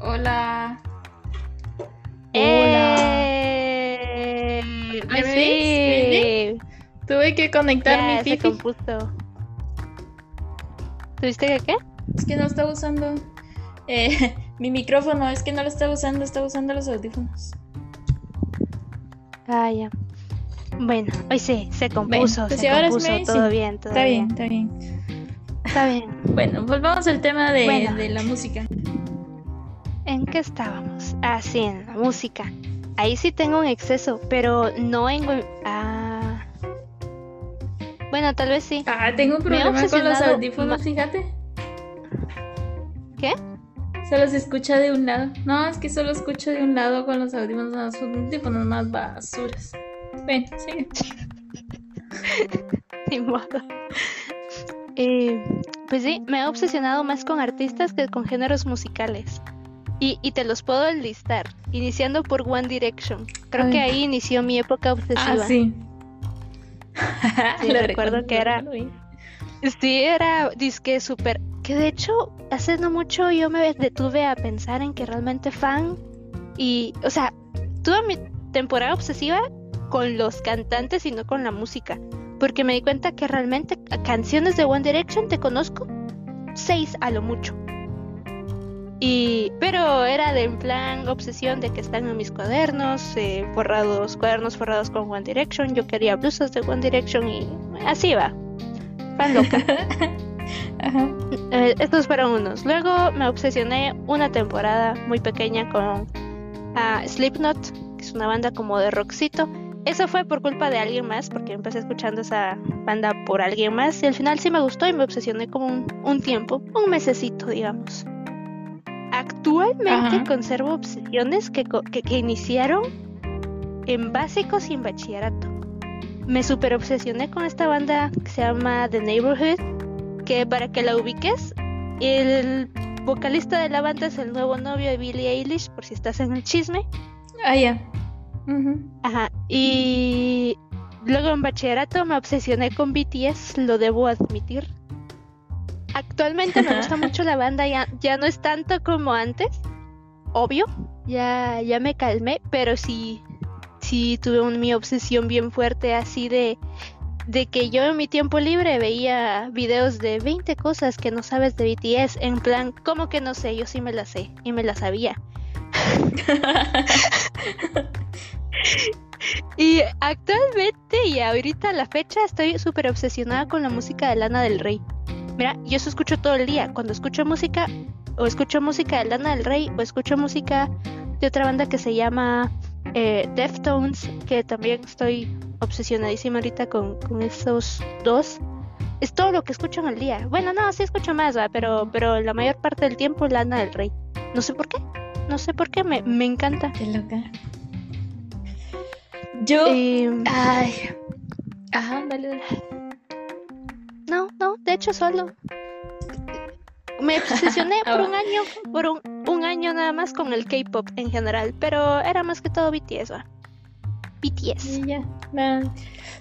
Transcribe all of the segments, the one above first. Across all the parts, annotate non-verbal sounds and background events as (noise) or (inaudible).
Hola. ¡Eh! ¿Me Sí. ves? Tuve que conectar Ya, mi se fifi. compuso. ¿Tuviste que qué? Es que no estaba usando eh, (laughs) mi micrófono, es que no lo estaba usando, estaba usando los audífonos. Ah, ya. Bueno, hoy sí, se compuso, pues se si ahora sí compuso, me- todo sí. bien, todo Está bien, bien. está bien. Está bien. Bueno, volvamos al tema de, Bueno. de la música. ¿En qué estábamos? Ah, sí, en la música. Ahí sí tengo un exceso, pero no en... Ah... Bueno, tal vez sí. Ah, tengo un problema con los audífonos, fíjate. ¿Qué? Solo se escucha de un lado. No, es que solo escucho de un lado con los audífonos, los audífonos más basuras. Ven, sigue. (laughs) Ni modo. Eh, pues sí, me he obsesionado más con artistas que con géneros musicales. Y, y te los puedo enlistar, iniciando por One Direction. Creo Ay. que ahí inició mi época obsesiva. Ah, sí. Sí, (laughs) Lo recuerdo que era-. Sí, era disque súper. Que de hecho, hace no mucho yo me detuve a pensar en que realmente fan. Y, o sea, tuve mi temporada obsesiva con los cantantes y no con la música. Porque me di cuenta que realmente canciones de One Direction te conozco seis a lo mucho. Y, pero era de en plan obsesión de que están en mis cuadernos, eh, forrados, cuadernos forrados con One Direction. Yo quería blusas de One Direction y así va. Fan loca. (laughs) Ajá. Eh, estos fueron unos. Luego me obsesioné una temporada muy pequeña con ah, Slipknot, que es una banda como de rockcito. Eso fue por culpa de alguien más, porque empecé escuchando esa banda por alguien más y al final sí me gustó y me obsesioné como un, un tiempo, un mesecito, digamos. Actualmente Ajá. conservo obsesiones que, que, que iniciaron en básicos y en bachillerato. Me super obsesioné con esta banda que se llama The Neighborhood, que para que la ubiques, el vocalista de la banda es el nuevo novio de Billie Eilish, por si estás en el chisme. Ah, ya. Ajá. Y luego en bachillerato me obsesioné con BTS, lo debo admitir. Actualmente me gusta (laughs) mucho la banda, ya, ya no es tanto como antes, obvio, ya, ya me calmé, pero sí, sí tuve un- mi obsesión bien fuerte así de, de que yo en mi tiempo libre veía videos de 20 cosas que no sabes de BTS, en plan, ¿cómo que no sé? Yo sí me las sé y me las sabía. (laughs) Y actualmente y ahorita a la fecha estoy súper obsesionada con la música de Lana del Rey. Mira, yo eso escucho todo el día. Cuando escucho música, o escucho música de Lana del Rey, o escucho música de otra banda que se llama eh, Deftones, que también estoy obsesionadísima ahorita con, con esos dos. Es todo lo que escucho en el día. Bueno, no, sí escucho más, ¿va? Pero, pero la mayor parte del tiempo Lana del Rey. No sé por qué. No sé por qué, me, me encanta. Qué loca. Yo. Eh, Ay. Ajá, dale, dale. No, no, de hecho solo. Me obsesioné (laughs) Ah, por va. un año, por un, un año nada más con el K-pop en general, pero era más que todo BTS, ¿va? BTS. Y ya. No.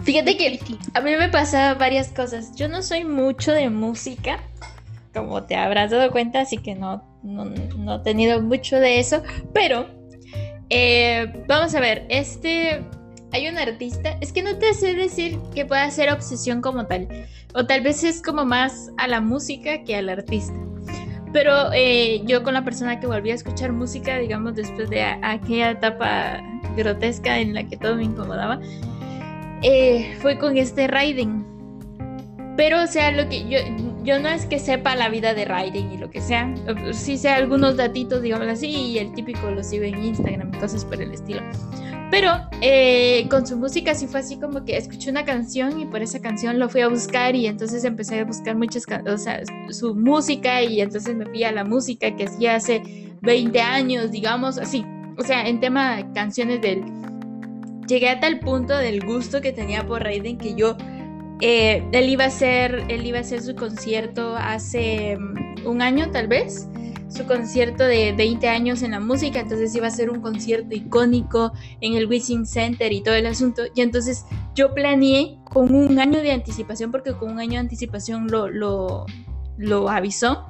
Fíjate que a mí me pasa varias cosas. Yo no soy mucho de música, como te habrás dado cuenta, así que no, no, no he tenido mucho de eso. Pero, eh, vamos a ver, este, hay un artista, es que no te sé decir que pueda ser obsesión como tal, o tal vez es como más a la música que al artista. Pero eh, yo con la persona que volví a escuchar música, digamos, después de aquella etapa grotesca en la que todo me incomodaba, eh, fue con este Raiden. Pero, o sea, lo que yo, yo no es que sepa la vida de Raiden y lo que sea. Sí sé algunos datitos, digámoslo así, y el típico lo sigo en Instagram y cosas por el estilo. Pero eh, con su música sí fue así como que escuché una canción y por esa canción lo fui a buscar y entonces empecé a buscar muchas, o sea, su música y entonces me fui a la música que hacía hace 20 años, digamos, así. O sea, en tema de canciones del... Llegué a tal punto del gusto que tenía por Raiden que yo... eh, él iba a hacer, él iba a hacer su concierto hace mm, un año tal vez, su concierto de 20 años en la música, entonces iba a ser un concierto icónico en el Wishing Center y todo el asunto. Y entonces yo planeé con un año de anticipación, porque con un año de anticipación lo, lo, lo avisó,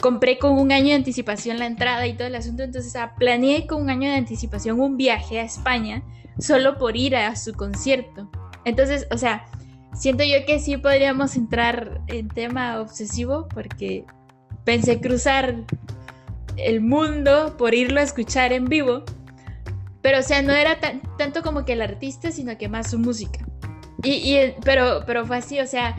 compré con un año de anticipación la entrada y todo el asunto, entonces ah, planeé con un año de anticipación un viaje a España solo por ir a su concierto. Entonces, o sea, siento yo que sí podríamos entrar en tema obsesivo porque pensé cruzar el mundo por irlo a escuchar en vivo. Pero, o sea, no era tanto como que el artista, sino que más su música. Y, pero, pero fue así, o sea,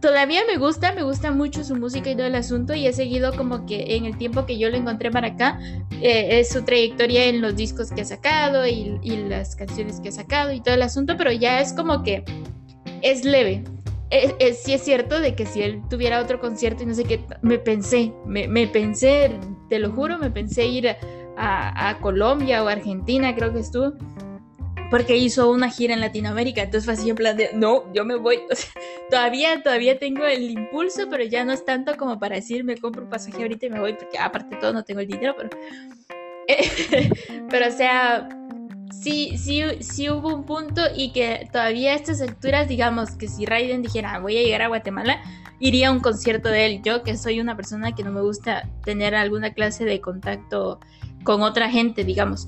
todavía me gusta, me gusta mucho su música y todo el asunto y he seguido como que en el tiempo que yo lo encontré para acá, eh, es su trayectoria en los discos que ha sacado y, las canciones que ha sacado y todo el asunto, pero ya es como que es leve. Es, sí es cierto de que si él tuviera otro concierto y no sé qué, me pensé, me, pensé, te lo juro, me pensé ir a, Colombia o Argentina, creo que estuvo porque hizo una gira en Latinoamérica, entonces fue así en plan de, no, yo me voy, (laughs) todavía, todavía tengo el impulso, pero ya no es tanto como para decir, me compro un pasaje ahorita y me voy, porque aparte de todo no tengo el dinero, pero, (laughs) pero o sea, sí, sí, sí hubo un punto y que todavía a estas alturas, digamos, que si Raiden dijera, voy a llegar a Guatemala, iría a un concierto de él, yo que soy una persona que no me gusta tener alguna clase de contacto con otra gente, digamos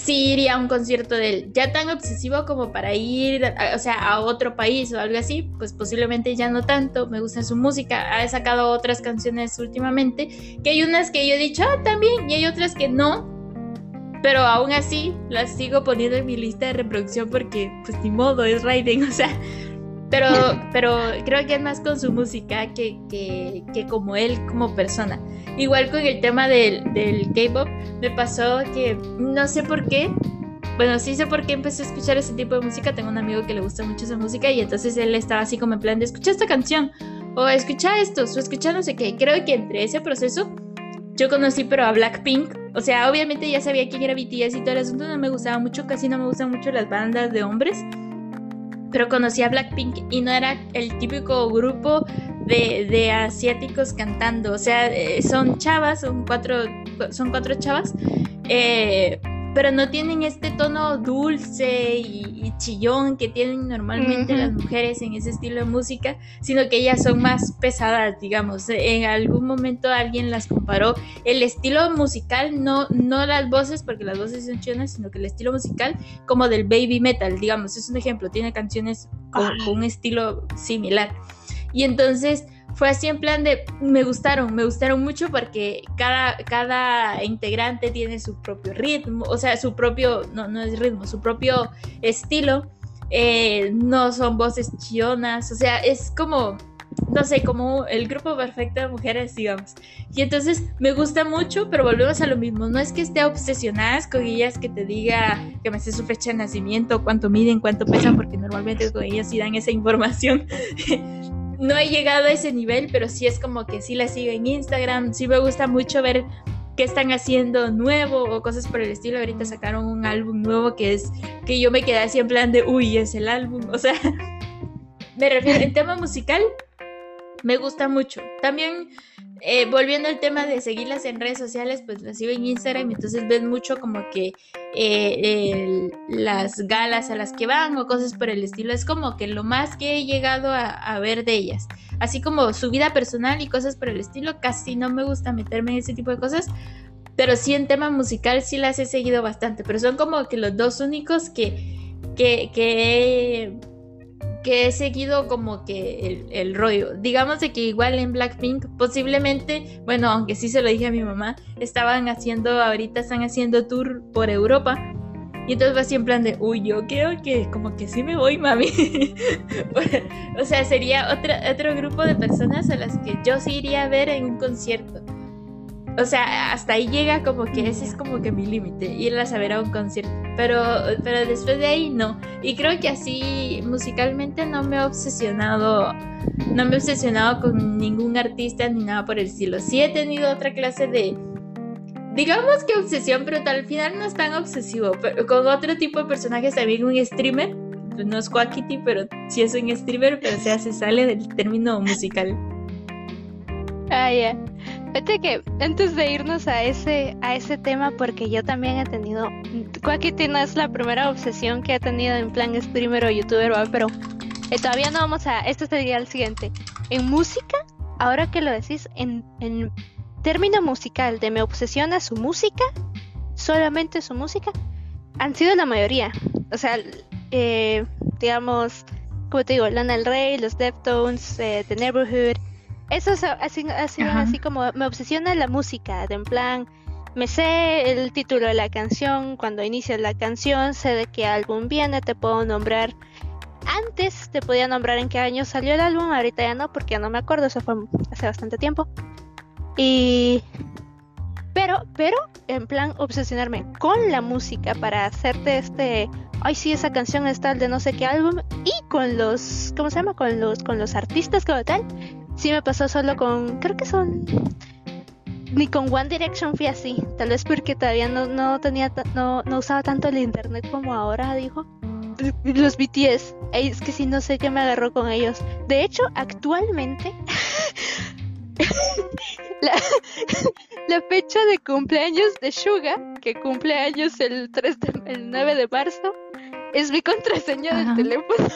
sí iría a un concierto de él. Ya tan obsesivo como para ir, o sea, a otro país o algo así, pues posiblemente ya no tanto. Me gusta su música. Ha sacado otras canciones últimamente, que hay unas que yo he dicho, ah, también, y hay otras que no. Pero aún así las sigo poniendo en mi lista de reproducción porque, pues ni modo, es Raiden, (laughs) o sea, pero, pero creo que es más con su música que, que, que como él como persona. Igual con el tema del, del K-pop, me pasó que no sé por qué. Bueno, sí sé por qué empecé a escuchar ese tipo de música. Tengo un amigo que le gusta mucho esa música y entonces él estaba así como en plan de escucha esta canción o escucha esto o escucha no sé qué. Creo que entre ese proceso yo conocí pero a Blackpink. O sea, obviamente ya sabía quién era BTS y todo el asunto. No me gustaba mucho, casi no me gustan mucho las bandas de hombres pero conocí a Blackpink y no era el típico grupo de, asiáticos cantando. O sea, eh, son chavas, son cuatro, son cuatro chavas. Eh, pero no tienen este tono dulce y, chillón que tienen normalmente las mujeres en ese estilo de música, sino que ellas son más pesadas, digamos. En algún momento alguien las comparó. El estilo musical, no, no las voces, porque las voces son chillonas, sino que el estilo musical como del baby metal, digamos. Es un ejemplo, tiene canciones con un estilo similar. Y entonces fue así en plan de, me gustaron, me gustaron mucho porque cada, cada integrante tiene su propio ritmo, o sea, su propio, no, no es ritmo, su propio estilo. Eh, no son voces chillonas, o sea, es como, no sé, como el grupo perfecto de mujeres, digamos. Y entonces me gusta mucho, pero volvemos a lo mismo. No es que esté obsesionada con ellas, que te diga que me sé su fecha de nacimiento, cuánto miden, cuánto pesan, porque normalmente con ellas sí dan esa información. (laughs) no he llegado a ese nivel, pero sí es como que sí la sigo en Instagram, sí me gusta mucho ver qué están haciendo nuevo o cosas por el estilo. Ahorita sacaron un álbum nuevo que es que yo me quedé así en plan de, uy, es el álbum. O sea, (laughs) me refiero en tema musical, me gusta mucho. También eh, volviendo al tema de seguirlas en redes sociales, pues las sigo en Instagram, entonces ven mucho como que eh, las galas a las que van o cosas por el estilo. Es como que lo más que he llegado a, ver de ellas. Así como su vida personal y cosas por el estilo, casi no me gusta meterme en ese tipo de cosas. Pero sí en tema musical sí las he seguido bastante. Pero son como que los dos únicos que, que, que que he seguido como que el, rollo. Digamos de que igual en Blackpink, posiblemente, bueno, aunque sí se lo dije a mi mamá, estaban haciendo, ahorita están haciendo tour por Europa. Y entonces va así en plan de, uy, yo creo que como que sí me voy, mami. (laughs) o sea, sería otra, otro grupo de personas a las que yo sí iría a ver en un concierto. O sea, hasta ahí llega como que ese es como que mi límite, irlas a ver a un concierto. Pero, pero después de ahí no. Y creo que así musicalmente no me he obsesionado, no me he obsesionado con ningún artista ni nada por el estilo. Sí he tenido otra clase de, digamos que obsesión, pero al final no es tan obsesivo. Con otro tipo de personajes también un streamer. No es Quackity, pero sí es un streamer, pero o sea, se sale del término musical. Ah, ya. Fíjate que antes de irnos a ese, a ese tema, porque yo también he tenido, Quackity no es la primera obsesión que he tenido en plan streamer o youtuber, pero eh, todavía no vamos a, este sería el siguiente. En música, ahora que lo decís, en, en término musical de me obsesiona su música, solamente su música, han sido la mayoría. O sea, eh, digamos, como te digo, Lana Del Rey, los Deftones, eh, The Neighborhood. Eso ha sido así como me obsesiona la música, de en plan, me sé el título de la canción, cuando inicia la canción, sé de qué álbum viene, te puedo nombrar. Antes te podía nombrar en qué año salió el álbum, ahorita ya no, porque ya no me acuerdo, eso fue hace bastante tiempo. Y. Pero, pero, en plan, obsesionarme con la música para hacerte este. Ay, sí, esa canción es tal de no sé qué álbum. Y con los. ¿Cómo se llama? Con los, con los artistas como tal. Sí me pasó solo con. Creo que son ni con One Direction fui así. Tal vez porque todavía no, no tenía, no, no usaba tanto el internet como ahora, dijo. Los BTS. Es que sí, no sé qué me agarró con ellos. De hecho, actualmente. (laughs) la, fecha de cumpleaños de Suga, que cumple años el, 3 el 9 de marzo, es mi contraseña del teléfono.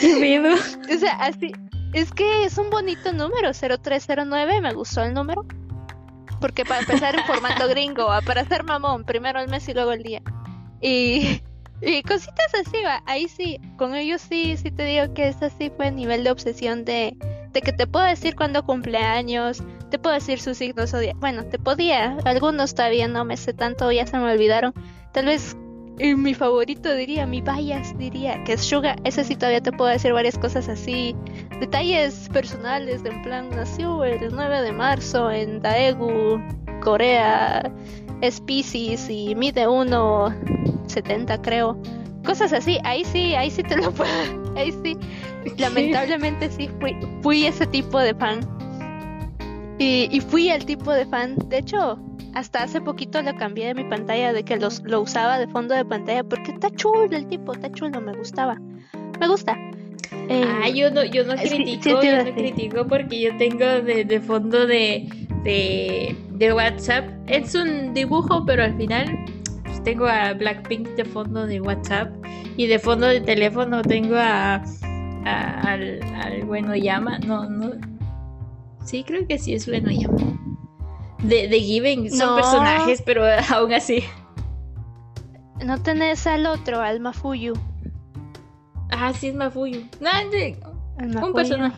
Qué miedo. (laughs) o sea, así. Es que es un bonito número, 0309, me gustó el número. Porque para empezar (laughs) en formato gringo, para hacer mamón, primero el mes y luego el día. Y, (laughs) y cositas así, va. Ahí sí, con ellos sí, sí te digo que ese sí fue el nivel de obsesión de, de que te puedo decir cuándo cumpleaños, te puedo decir sus signos zodiacales. Bueno, te podía, algunos todavía no me sé tanto, ya se me olvidaron. Tal vez y mi favorito diría, mi bias diría, que es Suga. Ese sí todavía te puedo decir varias cosas así. Detalles personales, de en plan, nació el 9 de marzo en Daegu, Corea, Species y mide 1,70 creo. Cosas así, ahí sí, ahí sí te lo (laughs) puedo. Ahí sí, (laughs) lamentablemente sí fui, fui ese tipo de fan. Y, y fui el tipo de fan. De hecho, hasta hace poquito lo cambié de mi pantalla, de que los, lo usaba de fondo de pantalla, porque está chulo el tipo, está chulo, me gustaba. Me gusta. ah, yo no, yo no critico, yo no critico porque yo tengo de, fondo de, de, WhatsApp. Es un dibujo, pero al final pues, tengo a Blackpink de fondo de WhatsApp y de fondo de teléfono tengo a, al, al bueno llama. No, no. Sí, creo que sí es bueno llama de, de Given son personajes, pero (laughs) aún así. No tenés al otro, al Mafuyu. Ah, sí es Mafuyu. No, un personaje.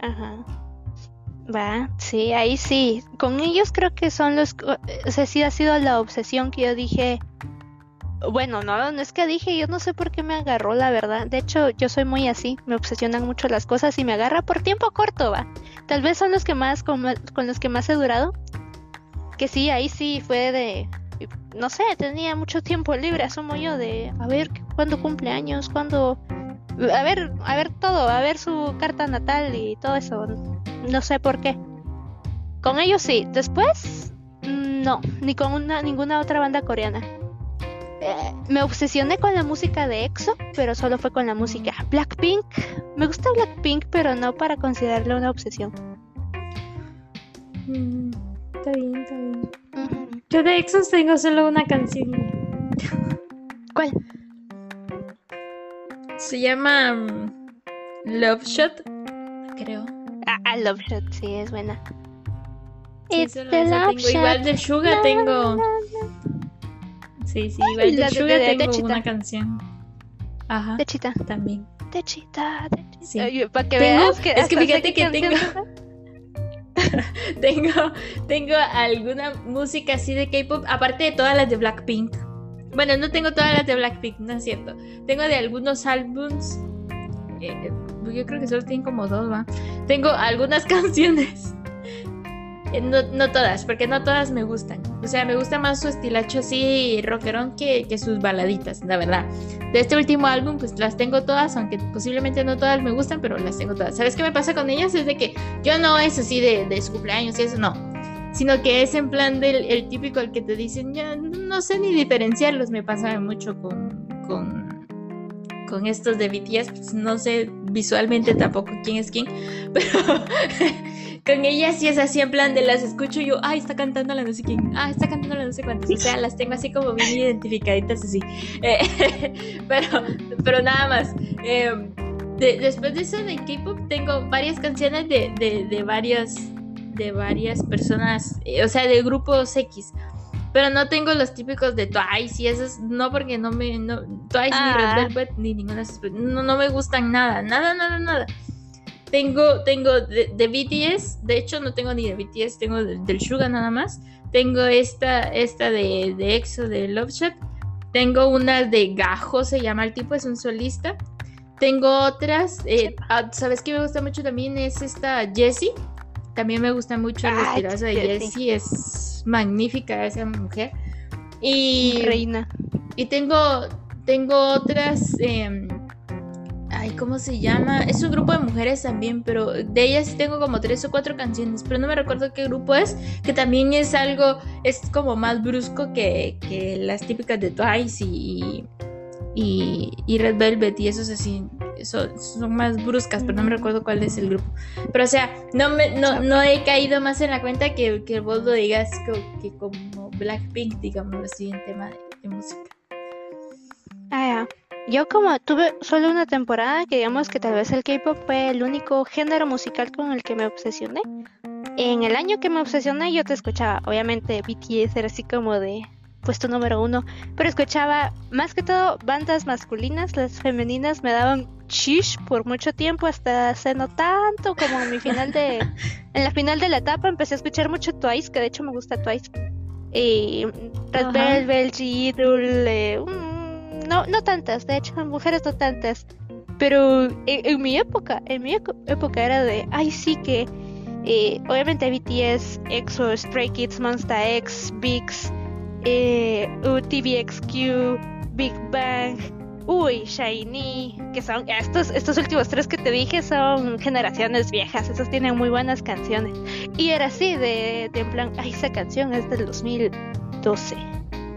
Ajá. Va, sí, ahí sí. Con ellos creo que son los... O sea, sí ha sido la obsesión que yo dije bueno, no, no es que dije, yo no sé por qué me agarró, la verdad. De hecho, yo soy muy así, me obsesionan mucho las cosas y me agarra por tiempo corto, va. Tal vez son los que más, con, los que más he durado. Que sí, ahí sí fue de, no sé, tenía mucho tiempo libre, asumo yo, de, a ver, ¿cuándo cumple años? ¿Cuándo? A ver, a ver todo, a ver su carta natal y todo eso. No sé por qué. Con ellos sí. Después, no, ni con una, ninguna otra banda coreana. Eh, me obsesioné con la música de EXO, pero solo fue con la música. Blackpink, me gusta Blackpink, pero no para considerarlo una obsesión. Mm, está bien, está bien. Yo de EXO tengo solo una canción. ¿Cuál? Se llama mm, Love Shot, creo. Ah, ah, Love Shot, sí, es buena. Igual de Suga tengo. Sí, sí, igual de Suga tengo una canción. Ajá. De Chita. También. De Chita, de Chita. Sí. para que veas que Es que fíjate que tengo... (laughs) tengo tengo alguna música así de K-pop, aparte de todas las de Blackpink. Bueno, no tengo todas las de Blackpink, no es cierto. Tengo de algunos álbums. Eh, yo creo que solo tienen como dos, ¿va? Tengo algunas (laughs) canciones eh, no, no, todas, porque no todas me gustan. O sea, me gusta más su estilacho así rockerón que, que, sus baladitas, la verdad. De este último álbum, pues las tengo todas, aunque posiblemente no todas me gustan, pero las tengo todas. ¿Sabes qué me pasa con ellas? Es de que yo no es así de, de su cumpleaños y eso, no. Sino que es en plan del el típico al que te dicen, ya no sé ni diferenciarlos. Me pasa mucho con, con, con estos de BTS, pues no sé visualmente tampoco quién es quién, (laughs) pero con ella sí es así en plan de las escucho yo, ay, está cantando la no sé quién, ah, está cantando la no sé cuántas, o sea, las tengo así como bien identificaditas así, eh, (laughs) pero, pero nada más. Em, después de eso de K-pop tengo varias canciones de, de, de varios de varias personas, eh, o sea, de grupos X. Pero no tengo los típicos de Twice y esos, no porque no me, no, Twice ni Red Ah. Velvet ni ninguna, de no, no me gustan nada, nada, nada, nada. Tengo, tengo de, de BTS, de hecho no tengo ni de BTS, tengo de- del Suga nada más. Tengo esta, esta de, de EXO, de Love Shack. Tengo una de Gajo, se llama el tipo, es un solista. Tengo otras, eh, ah, ¿sabes qué me gusta mucho también? Es esta Jessie. También me gusta mucho el estirazo de Jessie. Jessie, es magnífica esa mujer. Y, Reina. y tengo, tengo otras, em, ay, ¿cómo se llama? Es un grupo de mujeres también, pero de ellas tengo como tres o cuatro canciones, pero no me recuerdo qué grupo es, que también es algo, es como más brusco que, que las típicas de Twice y, y, y Red Velvet y esos así. Eso, son más bruscas, pero no me recuerdo cuál es el grupo. Pero o sea, no me, no, no he caído más en la cuenta que, que vos lo digas co- que como Blackpink, digamos así, en tema de, de música. Ah, ya. Yo como tuve solo una temporada que digamos que tal vez el K-pop fue el único género musical con el que me obsesioné. En el año que me obsesioné yo te escuchaba, obviamente BTS era así como de puesto número uno, pero escuchaba más que todo bandas masculinas, las femeninas me daban chish por mucho tiempo hasta hace no tanto como en mi final de (laughs) en la final de la etapa empecé a escuchar mucho Twice, que de hecho me gusta Twice. Y Red. Velvet, G-Idol, mm, no, no tantas, de hecho, mujeres no tantas. Pero en, mi época, en mi época era de, ay sí que, eh, obviamente BTS, EXO, Stray Kids, Monsta X, VIX, eh, UTVXQ, Big Bang, uy, Shiny, que son estos, estos últimos tres que te dije son generaciones viejas, esos tienen muy buenas canciones. Y era así, de, de en plan, ay, esa canción es del 2012.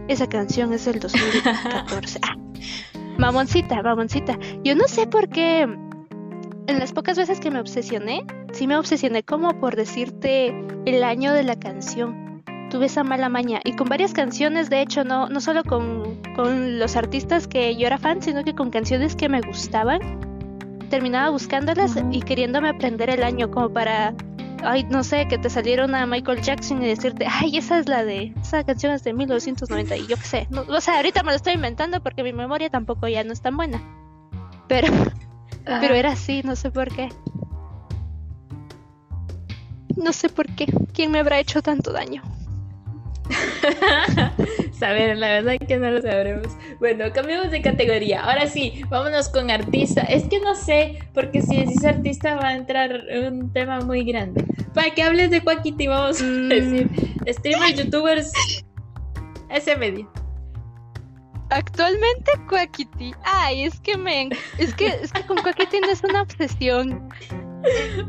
Esa canción es del 2014. (laughs) Ah, mamoncita, mamoncita. Yo no sé por qué en las pocas veces que me obsesioné, sí me obsesioné como por decirte el año de la canción. Tuve esa mala maña. Y con varias canciones, de hecho, no, no solo con, con los artistas que yo era fan, sino que con canciones que me gustaban. Terminaba buscándolas y queriéndome aprender el año como para ay, no sé, que te saliera una Michael Jackson y decirte, ay, esa es la de, esa canción es de 1990 y yo qué sé, no, o sea, ahorita me lo estoy inventando porque mi memoria tampoco ya no es tan buena, pero, pero era así, no sé por qué. No sé por qué, ¿quién me habrá hecho tanto daño? (laughs) Saber, la verdad que no lo sabremos. Bueno, cambiamos de categoría. Ahora sí, vámonos con artista. Es que no sé, porque si decís artista va a entrar un tema muy grande. Para que hables de Quackity, vamos a Mm. decir streamers, youtubers, ese medio. Actualmente Quackity. Ay, es que me es que es que con Quackity no es una obsesión.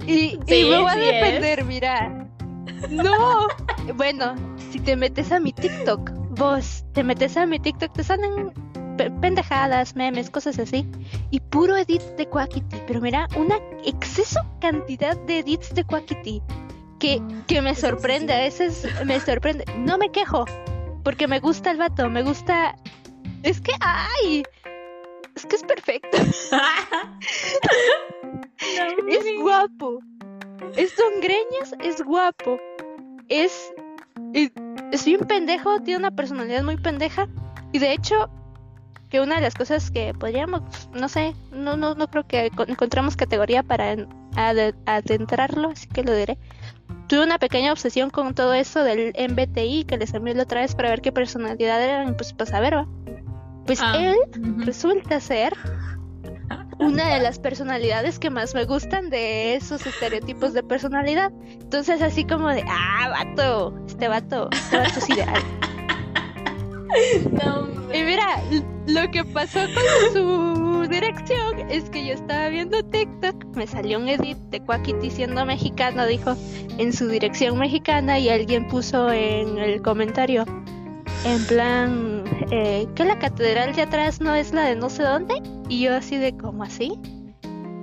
Y, y me voy a sí es. defender, mira. No. Bueno, si te metes a mi TikTok, vos te metes a mi TikTok, te salen pe- pendejadas, memes, cosas así. Y puro edit de Quackity. Pero mira, una exceso cantidad de edits de Quackity. Que, que me sorprende, a veces me sorprende. No me quejo, porque me gusta el vato, me gusta. Es que, ay, es que es perfecto, (laughs) es guapo. Es Don Greñas, es guapo. Es, es, es bien pendejo, tiene una personalidad muy pendeja. Y de hecho, que una de las cosas que podríamos, no sé, no, no, no creo que co- encontramos categoría para en- ade- adentrarlo, así que lo diré. Tuve una pequeña obsesión con todo eso del MBTI que les envié la otra vez para ver qué personalidad eran, y pues para saber, ¿va? Pues Ah, él resulta ser una de las personalidades que más me gustan de esos estereotipos de personalidad. Entonces así como de, ah, vato, este vato, este vato es ideal. No. Y mira, lo que pasó con su dirección es que yo estaba viendo TikTok, me salió un edit de Quackity siendo mexicano, dijo en su dirección mexicana y alguien puso en el comentario, en plan, eh, que la catedral de atrás no es la de no sé dónde. Y yo así de, ¿cómo así?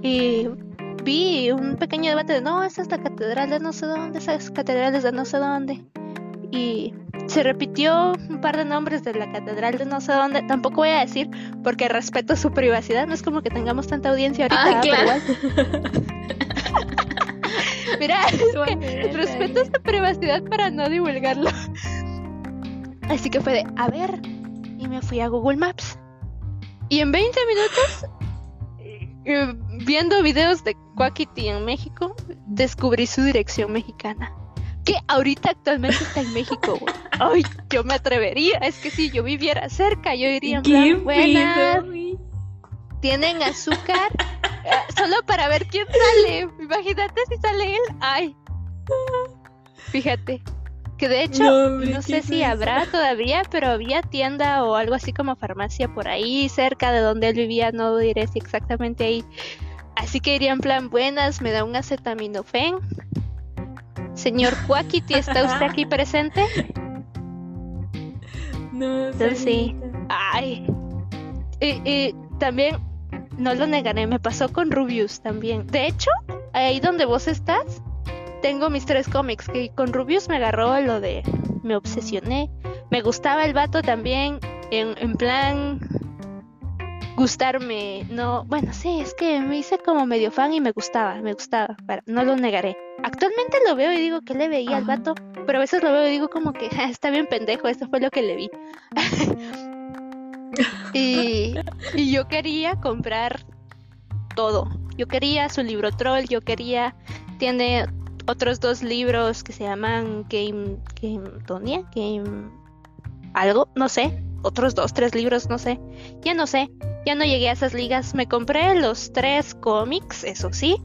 Y vi un pequeño debate de, no, esa es la catedral de no sé dónde, esa es catedral de no sé dónde. Y se repitió un par de nombres de la catedral de no sé dónde. Tampoco voy a decir porque respeto su privacidad. No es como que tengamos tanta audiencia ahorita, Ah, claro. igual. (laughs) Mira, respeto esa privacidad para no divulgarlo. Así que fue de, a ver, y me fui a Google Maps. Y en 20 minutos, eh, viendo videos de Quackity en México, descubrí su dirección mexicana. Que ahorita actualmente está en México. (laughs) Ay, yo me atrevería. Es que si yo viviera cerca, yo iría en plan. Tienen azúcar eh, solo para ver quién sale. Imagínate si sale él. Ay. Fíjate. Que de hecho, no, sé si habrá todavía, pero había tienda o algo así como farmacia por ahí, cerca de donde él vivía, no diré si exactamente ahí. Así que iría en plan, buenas, me da un acetaminofén. Señor Quackity, ¿está usted aquí (laughs) presente? No, Entonces sí. Ay. Y, también, no lo negaré, me pasó con Rubius también. De hecho, ahí donde vos estás, tengo mis tres cómics, que con Rubius me agarró lo de... Me obsesioné. Me gustaba el vato también, en, en plan... Gustarme, no, bueno, sí, es que me hice como medio fan y me gustaba, me gustaba, no lo negaré. Actualmente lo veo y digo que le veía al vato, pero a veces lo veo y digo como que (laughs) está bien pendejo, esto fue lo que le vi. (laughs) y, y yo quería comprar todo. Yo quería su libro troll, yo quería, tiene otros dos libros que se llaman Game, Game Tonia, Game algo, no sé, otros dos, tres libros, no sé, ya no sé, ya no llegué a esas ligas, me compré los tres cómics, eso sí.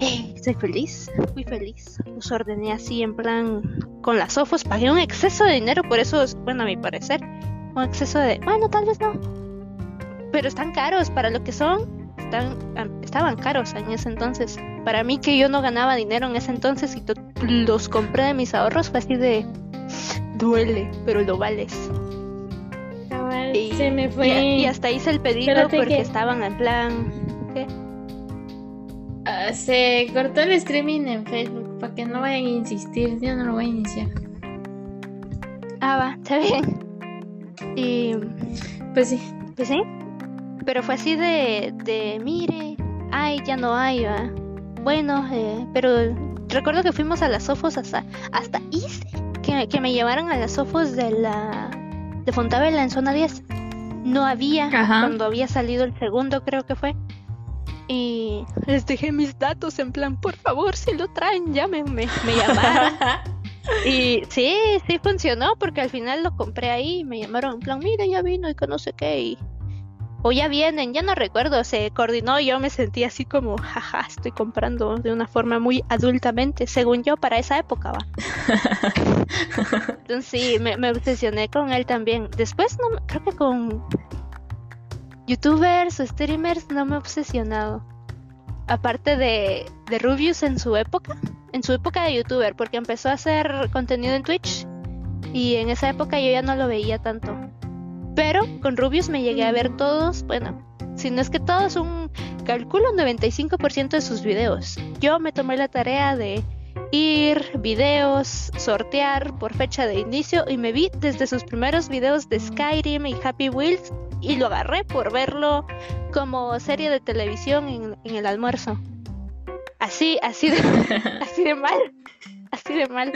Eh, soy feliz, fui feliz. Los ordené así en plan con las ojos, pagué un exceso de dinero, por eso, bueno, a mi parecer, un exceso de, bueno, tal vez no. Pero están caros para lo que son estaban caros en ese entonces. Para mí que yo no ganaba dinero en ese entonces y los compré de mis ahorros fue así de duele, pero lo vales. y, se me fue. Y, hasta hice el pedido porque estaban en plan. ¿Qué? Ah, se cortó el streaming en Facebook para que no vayan a insistir. Yo no lo voy a iniciar. Ah, va, (laughs) está bien. Y. Pues sí. Pues sí pero fue así de, de mire, ay, ya no hay, bueno, eh, pero recuerdo que fuimos a las Sofos hasta, hasta hice que, que me llevaron a las Sofos de la de Fontavela en zona 10. No había cuando había salido el segundo, creo que fue. Y les dejé mis datos en plan, por favor, si lo traen, llámenme. Me llamaron. (laughs) y sí, sí funcionó porque al final lo compré ahí. Me llamaron en plan, mira, ya vino y que no sé qué. Y o ya vienen, ya no recuerdo, se coordinó, yo me sentí así como, jaja, estoy comprando de una forma muy adultamente, según yo, para esa época, va. (laughs) Entonces sí, me, obsesioné con él también. Después, no, creo que con youtubers o streamers no me he obsesionado. Aparte de, de Rubius en su época, en su época de youtuber, porque empezó a hacer contenido en Twitch y en esa época yo ya no lo veía tanto. Pero con Rubius me llegué a ver todos, bueno, si no es que todos, un calculo un 95% de sus videos. Yo me tomé la tarea de ir, videos, sortear por fecha de inicio y me vi desde sus primeros videos de Skyrim y Happy Wheels y lo agarré por verlo como serie de televisión en, en el almuerzo. Así, así de, (laughs) así de mal, así de mal.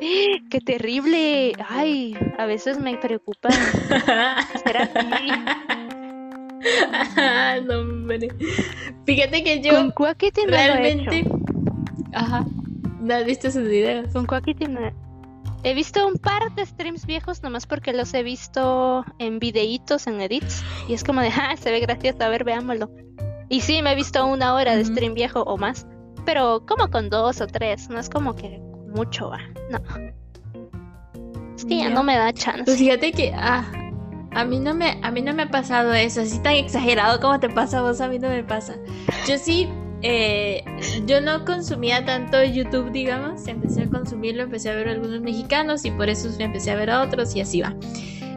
(gasps) ¡Qué terrible! Ay, a veces me preocupa. ¿Será (laughs) no, hombre. Fíjate que yo con Quackity realmente. Ajá. ¿No has visto sus videos? Con Quackity He visto un par de streams viejos nomás porque los he visto en videitos, en edits. Y es como de, ah, se ve gracioso, a ver, veámoslo. Y sí, me he visto una hora de stream viejo o más. Pero como con dos o tres, no es como que mucho, va. No. Es que ya, no me da chance. Pues fíjate que ah, a mí no me a mí no me ha pasado eso, así tan exagerado como te pasa a vos, a mí no me pasa. Yo sí eh, yo no consumía tanto YouTube, digamos, empecé a consumirlo, empecé a ver a algunos mexicanos y por eso me empecé a ver a otros y así va.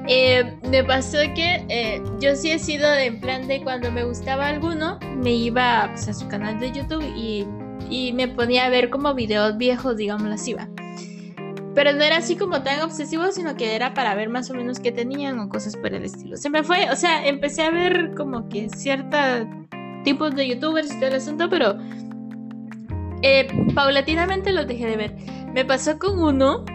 Eh, me pasó que eh, yo sí he sido de, en plan de cuando me gustaba alguno, me iba pues, a su canal de YouTube y y me ponía a ver como videos viejos, digamos así, va. Pero no era así como tan obsesivo, sino que era para ver más o menos qué tenían o cosas por el estilo. Se me fue, o sea, empecé a ver como que ciertos tipos de youtubers y todo el asunto, pero eh, paulatinamente los dejé de ver. Me pasó con uno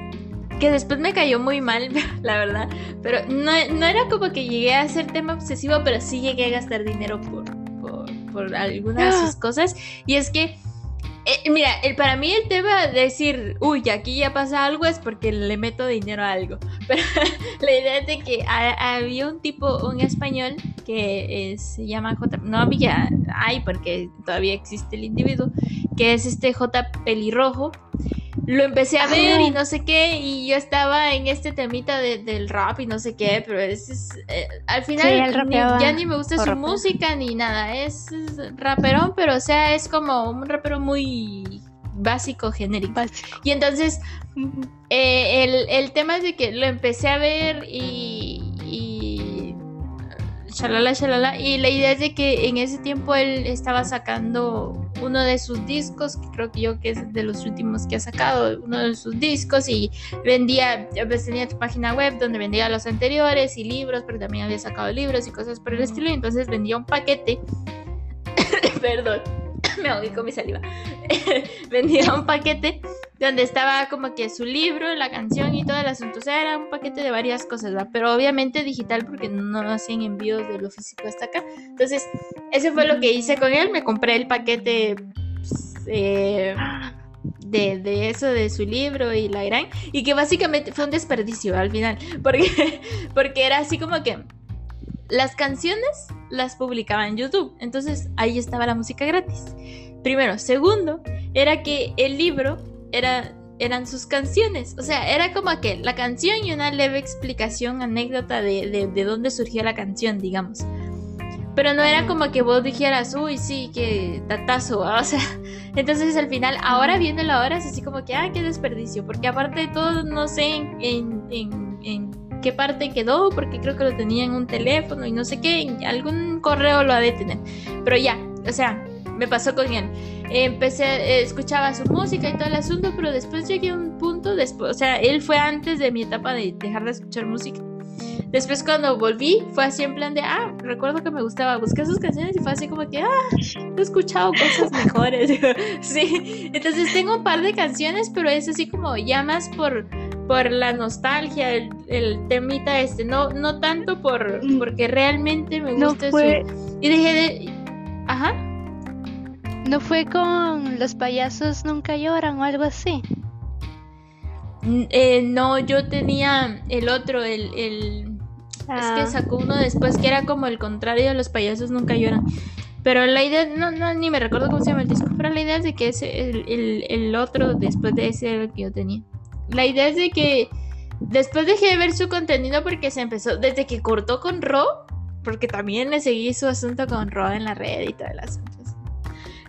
que después me cayó muy mal, (laughs) la verdad. Pero no, era como que llegué a ser tema obsesivo, pero sí llegué a gastar dinero por, por, algunas de sus (gasps) cosas. Y es que eh, mira, el, para mí el tema de decir, uy, aquí ya pasa algo es porque le meto dinero a algo. (laughs) Pero la idea es de que había un tipo, un español que se llama J. No había, hay porque todavía existe el individuo, que es este J. Pelirrojo lo empecé a ver y no sé qué, y yo estaba en este temita del rap y no sé qué, pero es, eh, al final ya ni me gusta su música ni nada, es, raperón, pero o sea, es como un rapero muy básico, genérico. Y entonces, eh, el, el, tema es de que lo empecé a ver y, shalala, shalala. Y la idea es de que en ese tiempo él estaba sacando uno de sus discos, que creo que yo que es de los últimos que ha sacado, uno de sus discos y vendía, pues tenía su página web donde vendía los anteriores y libros, pero también había sacado libros y cosas por el estilo. Y entonces vendía un paquete, (coughs) perdón, (laughs) me ahogué con mi saliva, (laughs) vendía un paquete donde estaba como que su libro, la canción y todo el asunto. O sea, era un paquete de varias cosas, ¿va? Pero obviamente digital porque no hacían envíos de lo físico hasta acá. Entonces, eso fue lo que hice con él. Me compré el paquete pues, eh, de, de, eso, de su libro y la gran. Y que básicamente fue un desperdicio al final. Porque, (laughs) porque era así como que las canciones las publicaba en YouTube. Entonces, ahí estaba la música gratis. Primero. Segundo, era que el libro era, eran sus canciones. O sea, era como que la canción y una leve explicación, anécdota de, de, dónde surgió la canción, digamos. Pero no era como que vos dijeras, uy, sí, que tatazo, (laughs) o sea, entonces al final, ahora viéndolo ahora, es así como que, ah, qué desperdicio, porque aparte de todo, no sé en, en, en, qué parte quedó, porque creo que lo tenía en un teléfono y no sé qué, algún correo lo ha de tener, pero ya, o sea, me pasó con él empecé, escuchaba su música y todo el asunto, pero después llegué a un punto, después, o sea, él fue antes de mi etapa de dejar de escuchar música. Después cuando volví, fue así en plan de, ah, recuerdo que me gustaba, buscar sus canciones y fue así como que, ah, he escuchado cosas mejores. (laughs) sí, entonces tengo un par de canciones, pero es así como ya más por, por la nostalgia, el, el temita este, no, no tanto por, mm. porque realmente me gusta su... Y dejé de... Ajá. ¿No fue con los payasos nunca lloran o algo así? Eh, no, yo tenía el otro, el, el... Es que ah. sacó uno después que era como el contrario de los payasos nunca lloran. Pero la idea, no, no, ni me recuerdo cómo se llama el disco, pero la idea es de que ese, el, el, el otro después de ese era el que yo tenía. La idea es de que después dejé de ver su contenido porque se empezó, desde que cortó con Ro, porque también le seguí su asunto con Ro en la red y todo el asunto.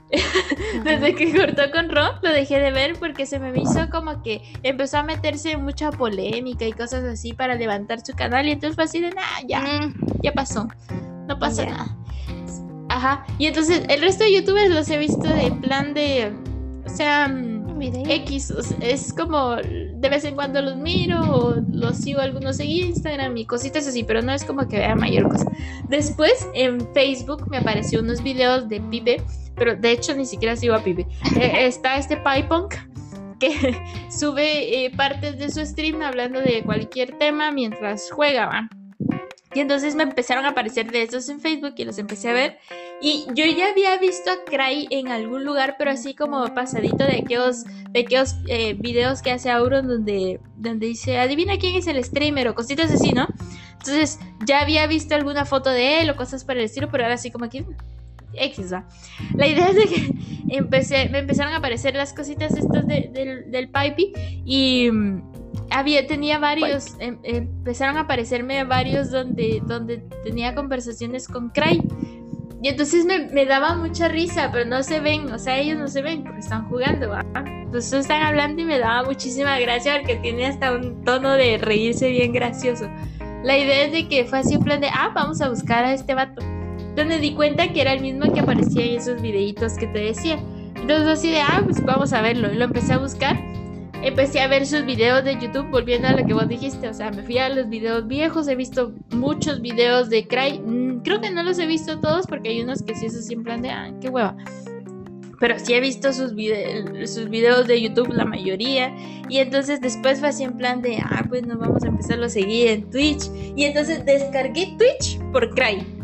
(laughs) Desde que cortó con Ron, lo dejé de ver porque se me hizo como que empezó a meterse en mucha polémica y cosas así para levantar su canal. Y entonces fue así de, nada, ya, mm. ya pasó. No pasa nada. Ajá. Y entonces el resto de youtubers los he visto en plan de. O sea, X. es como de vez en cuando los miro o los sigo algunos en Instagram y cositas así, pero no es como que vea mayor cosa. Después en Facebook me apareció unos videos de Pipe pero de hecho ni siquiera sigo a Pibe. Eh, (laughs) está este PyPunk que (laughs) sube eh, partes de su stream hablando de cualquier tema mientras juega, Y entonces me empezaron a aparecer de esos en Facebook y los empecé a ver. Y yo ya había visto a Cry en algún lugar, pero así como pasadito de aquellos, de eh, videos que hace Auron donde, donde dice, adivina quién es el streamer o cositas así, ¿no? Entonces ya había visto alguna foto de él o cosas por el estilo, pero ahora así como aquí X, La idea es de que (laughs) empecé, me empezaron a aparecer las cositas estas del, del Pipey y mm, había, tenía varios, em, empezaron a aparecerme varios donde, donde tenía conversaciones con Cray. Y entonces me, daba mucha risa, pero no se ven, o sea, ellos no se ven porque están jugando, Entonces están hablando y me daba muchísima gracia porque tiene hasta un tono de reírse bien gracioso. La idea es de que fue así en plan de, ah, vamos a buscar a este vato donde di cuenta que era el mismo que aparecía en esos videitos que te decía. Entonces así de, ah, pues vamos a verlo. Y lo empecé a buscar. Empecé a ver sus videos de YouTube, volviendo a lo que vos dijiste. O sea, me fui a los videos viejos, he visto muchos videos de Cry. Mm, creo que no los he visto todos porque hay unos que sí, eso siempre de, ah, qué hueva. pero sí he visto sus, sus videos de YouTube, la mayoría. Y entonces después fue así en plan de, ah, pues nos vamos a empezar a seguir en Twitch. Y entonces descargué Twitch por Cry.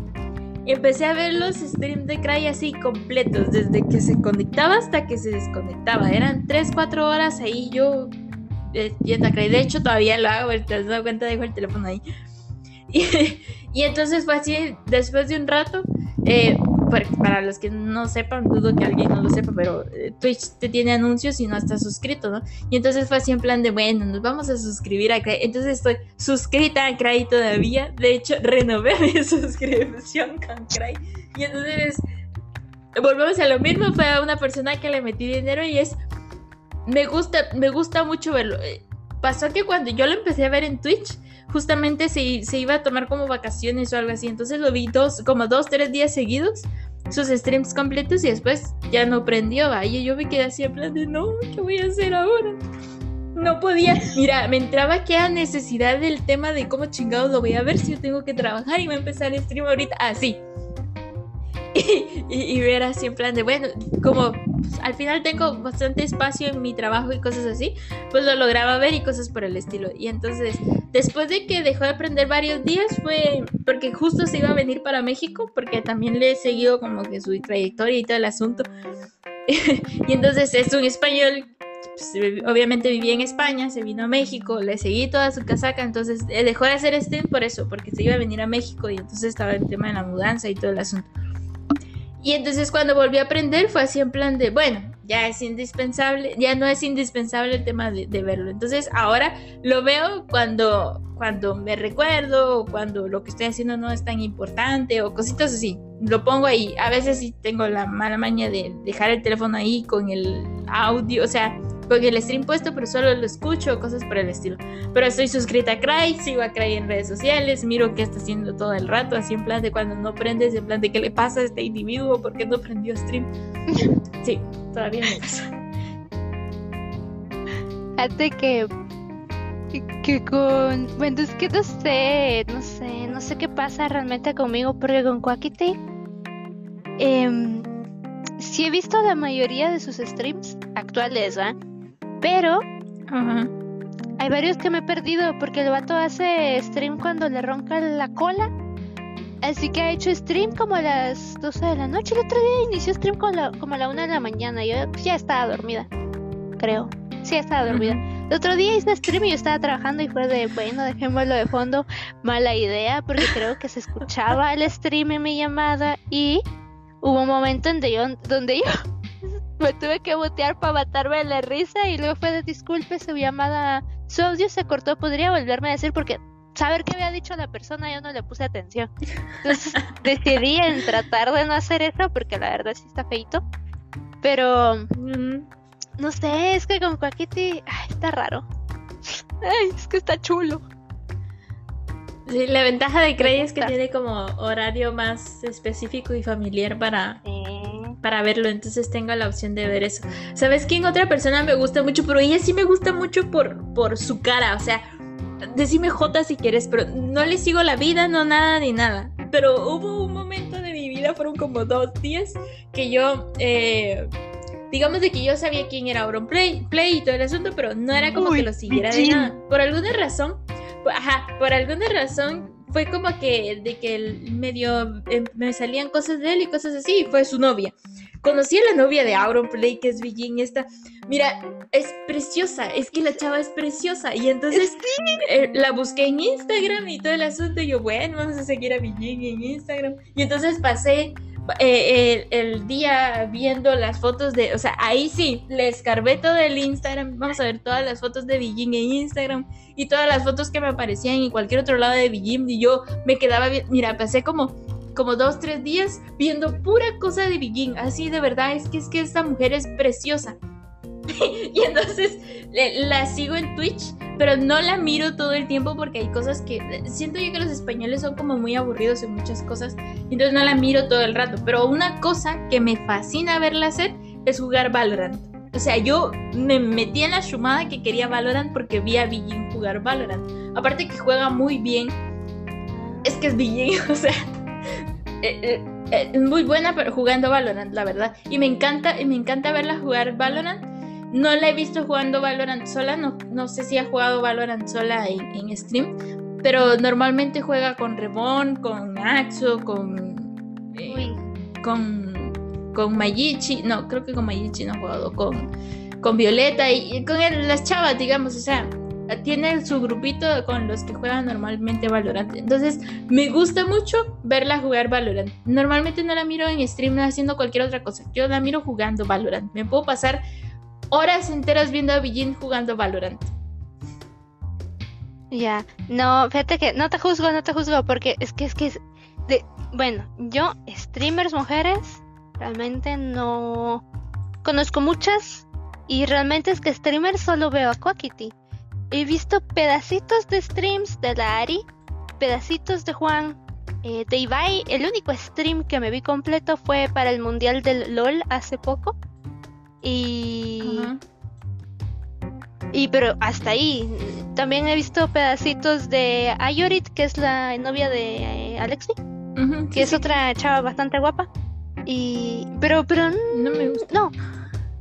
Y empecé a ver los streams de Cry así completos, desde que se conectaba hasta que se desconectaba. Eran 3, 4 horas ahí yo eh, yendo a Cry. De hecho, todavía lo hago, te has dado cuenta, dejo el teléfono ahí. (laughs) Y, entonces fue así, después de un rato, eh, para los que no sepan, dudo que alguien no lo sepa, pero eh, Twitch te tiene anuncios y no estás suscrito, ¿no? Y entonces fue así en plan de, bueno, nos vamos a suscribir a Cray. Entonces estoy suscrita a Cray todavía. De hecho, renové (laughs) mi suscripción con Cray. Y entonces, volvemos a lo mismo. Fue a una persona que le metí dinero y es. Me gusta, me gusta mucho verlo. Eh, pasó que cuando yo lo empecé a ver en Twitch, justamente se, se, iba a tomar como vacaciones o algo así. Entonces lo vi dos, como dos, tres días seguidos, sus streams completos y después ya no prendió. Y yo me quedé así en plan de, no, ¿qué voy a hacer ahora? No podía, mira, me entraba que a necesidad del tema de cómo chingados lo voy a ver si yo tengo que trabajar y va a empezar el stream ahorita así. (laughs) y, ver así en plan de, bueno, como pues, al final tengo bastante espacio en mi trabajo y cosas así, pues lo lograba ver y cosas por el estilo. Y entonces, después de que dejó de aprender varios días, fue porque justo se iba a venir para México, porque también le he seguido como que su trayectoria y todo el asunto. (laughs) y entonces es un español pues, obviamente vivía en España, se vino a México, le seguí toda su casaca, entonces eh, dejó de hacer stream por eso, porque se iba a venir a México y entonces estaba el tema de la mudanza y todo el asunto. Y entonces cuando volví a aprender fue así en plan de, bueno, ya es indispensable, ya no es indispensable el tema de, verlo. Entonces ahora lo veo cuando, cuando me recuerdo cuando lo que estoy haciendo no es tan importante o cositas así. Lo pongo ahí. A veces sí tengo la mala maña de dejar el teléfono ahí con el audio, o sea, con el stream puesto, pero solo lo escucho, cosas por el estilo. Pero estoy suscrita a Cry, sigo a Cry en redes sociales, miro qué está haciendo todo el rato, así en plan de cuando no prendes, en plan de qué le pasa a este individuo, por qué no prendió stream. Sí, todavía me pasa. Fíjate que que con bueno es que no sé no sé no sé qué pasa realmente conmigo porque con Quackity eh, sí he visto la mayoría de sus streams actuales ¿va? Pero hay varios que me he perdido porque el vato hace stream cuando le ronca la cola. Así que ha hecho stream como a las 12 de la noche. El otro día inició stream como, a la 1 de la mañana. Yo ya estaba dormida, creo. Sí, estaba dormida. El otro día hice stream y yo estaba trabajando y fue de, bueno, dejémoslo de fondo. Mala idea porque creo que se escuchaba el stream en mi llamada y hubo un momento en yo, donde yo me tuve que botear para matarme de la risa y luego fue de disculpe, su llamada, su audio se cortó, podría volverme a decir porque saber qué había dicho la persona yo no le puse atención. Entonces (laughs) decidí en tratar de no hacer eso porque la verdad sí está feito. Pero mm, no sé, es que con Quackity está raro. Ay, es que está chulo. Sí, la ventaja de Cray es que tiene como horario más específico y familiar para, para verlo, entonces tengo la opción de ver eso. ¿Sabes quién otra persona me gusta mucho? Pero ella sí me gusta mucho por, por su cara, o sea, decime J si quieres, pero no le sigo la vida, no nada ni nada. Pero hubo un momento de mi vida, fueron como dos días, que yo, eh, digamos de que yo sabía quién era Auron Play, Play y todo el asunto, pero no era como que lo siguiera de nada. Por alguna razón, ajá, por alguna razón fue como que de que el medio em, me salían cosas de él y cosas así, y fue su novia. Conocí a la novia de Auron Play, que es Virgin, esta. Mira, es preciosa, es que la chava es preciosa. Y entonces (laughs) eh, la busqué en Instagram y todo el asunto. Y yo, bueno, vamos a seguir a Virgin en Instagram. Y entonces pasé eh, el, día viendo las fotos de, o sea, ahí sí, le escarbé todo el Instagram, vamos a ver todas las fotos de Beijing en Instagram y todas las fotos que me aparecían en cualquier otro lado de Beijing y yo me quedaba, mira, pasé como como dos, tres días viendo pura cosa de Beijing, así de verdad, es que es que esta mujer es preciosa. (laughs) y entonces la sigo en Twitch, pero no la miro todo el tiempo porque hay cosas que siento yo que los españoles son como muy aburridos en muchas cosas, entonces no la miro todo el rato. Pero una cosa que me fascina verla hacer es jugar Valorant. O sea, yo me metí en la chumada que quería Valorant porque vi a Bijin jugar Valorant. Aparte que juega muy bien. Es que es Bijin, (laughs) o sea, eh, eh, es muy buena jugando Valorant, la verdad. Y me encanta, y me encanta verla jugar Valorant. No la he visto jugando Valorant sola, no, no sé si ha jugado Valorant sola en, stream, pero normalmente juega con Rebon, con Axo, con. Eh, con. con Mayichi. No, creo que con Mayichi no ha jugado, con, con Violeta y, con las chavas, digamos, o sea tiene su grupito con los que juegan normalmente Valorant. Entonces, me gusta mucho verla jugar Valorant. Normalmente no la miro en stream haciendo cualquier otra cosa. Yo la miro jugando Valorant. Me puedo pasar horas enteras viendo a Bijin jugando Valorant. Ya, no, fíjate que no te juzgo, no te juzgo, porque es que es que es bueno, yo streamers mujeres realmente no conozco muchas y realmente es que streamers solo veo a Quackity. He visto pedacitos de streams de la Ari, pedacitos de Juan, eh, de Ibai. El único stream que me vi completo fue para el Mundial del LOL hace poco. Y. Y pero hasta ahí. También he visto pedacitos de Ayorit, que es la novia de eh, Alexi. que es otra chava bastante guapa. Y. Pero, pero. No me gusta. No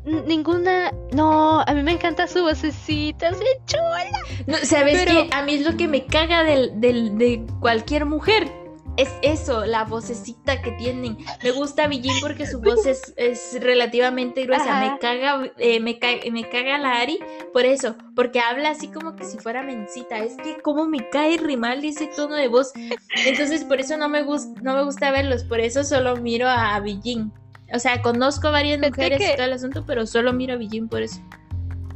ninguna. No, a mí me encanta su vocecita, es chula. No, ¿Sabes qué? A mí es lo que me caga del, del, de cualquier mujer. Es eso, la vocecita que tienen. Me gusta Villín porque su voz es, es relativamente gruesa. Me caga, eh, me, me caga la Ari por eso, porque habla así como que si fuera mencita. Es que como me cae rimal ese tono de voz. Entonces por eso no me, gusta no me gusta verlos. Por eso solo miro a, a o sea, conozco varias mujeres y todo el asunto, pero solo miro a Bijin por eso.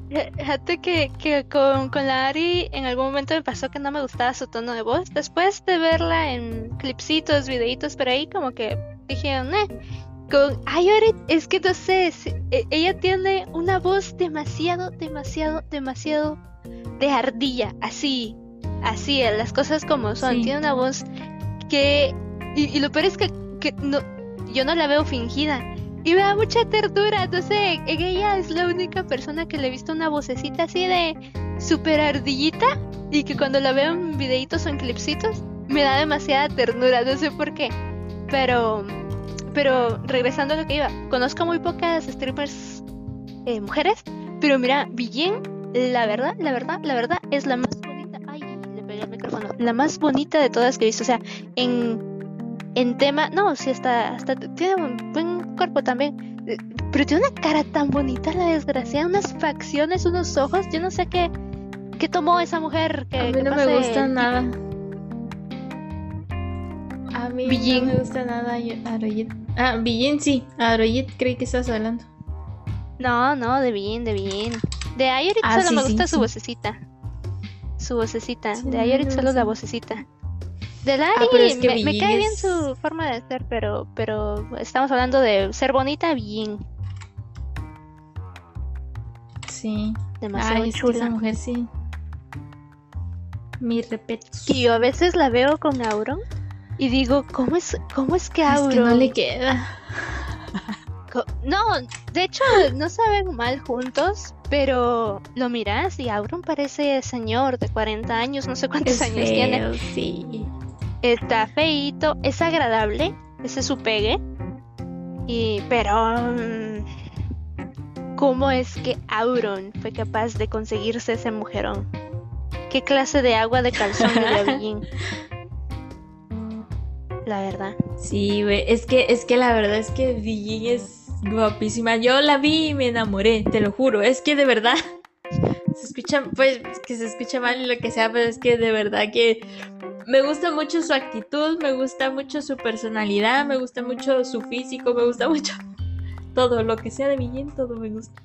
Fíjate que, que con, con, la Ari en algún momento me pasó que no me gustaba su tono de voz. Después de verla en clipsitos, videitos por ahí, como que dije, eh. Con Ayori, es que no sé, e, ella tiene una voz demasiado, demasiado, demasiado de ardilla, así, así, las cosas como son. Tiene una voz que. Y, lo peor es que, que no, yo no la veo fingida. Y me da mucha ternura, no sé, ella es la única persona que le he visto una vocecita así de super ardillita y que cuando la veo en videitos o en clipsitos me da demasiada ternura, no sé por qué. Pero, pero regresando a lo que iba, conozco muy pocas streamers eh, mujeres, pero mira, Villén, la verdad, la verdad, la verdad es la más bonita. Ay, le pegué el micrófono. La más bonita de todas que he visto, o sea, en en tema, no, sí está, hasta tiene un buen cuerpo también, eh, pero tiene una cara tan bonita la desgraciada, unas facciones, unos ojos, yo no sé qué, qué tomó esa mujer que... A mí no me gusta nada. A mí no me gusta nada Aroyet. Ah, Billin sí, Aroyet creí que estás hablando. No, no, de bien, de bien. De Ayorit ah, solo me gusta su vocecita. Su vocecita. de Ayorit solo la vocecita. De Lari ah, me, cae bien su forma de ser, pero, pero estamos hablando de ser bonita bien. Sí. Demasiado chula. esa mujer sí. Mi respeto. Y yo a veces la veo con Auron y digo, ¿cómo es, cómo es que Auron? Es que no le queda. No, de hecho no saben mal juntos, pero lo miras y Auron parece señor de 40 años, no sé cuántos años tiene. Sí está feito, es agradable, ese es su pegue. Y, pero, mm, ¿cómo es que Auron fue capaz de conseguirse ese mujerón? ¿Qué clase de agua de calzón de (laughs) La verdad. Sí, güey, es que, es que la verdad es que Villín es guapísima. Yo la vi y me enamoré, te lo juro. Es que de verdad (laughs) se escucha, pues, que se escucha mal y lo que sea, pero es que de verdad que me gusta mucho su actitud, me gusta mucho su personalidad, me gusta mucho su físico, me gusta mucho (laughs) todo lo que sea de Villén, todo me gusta.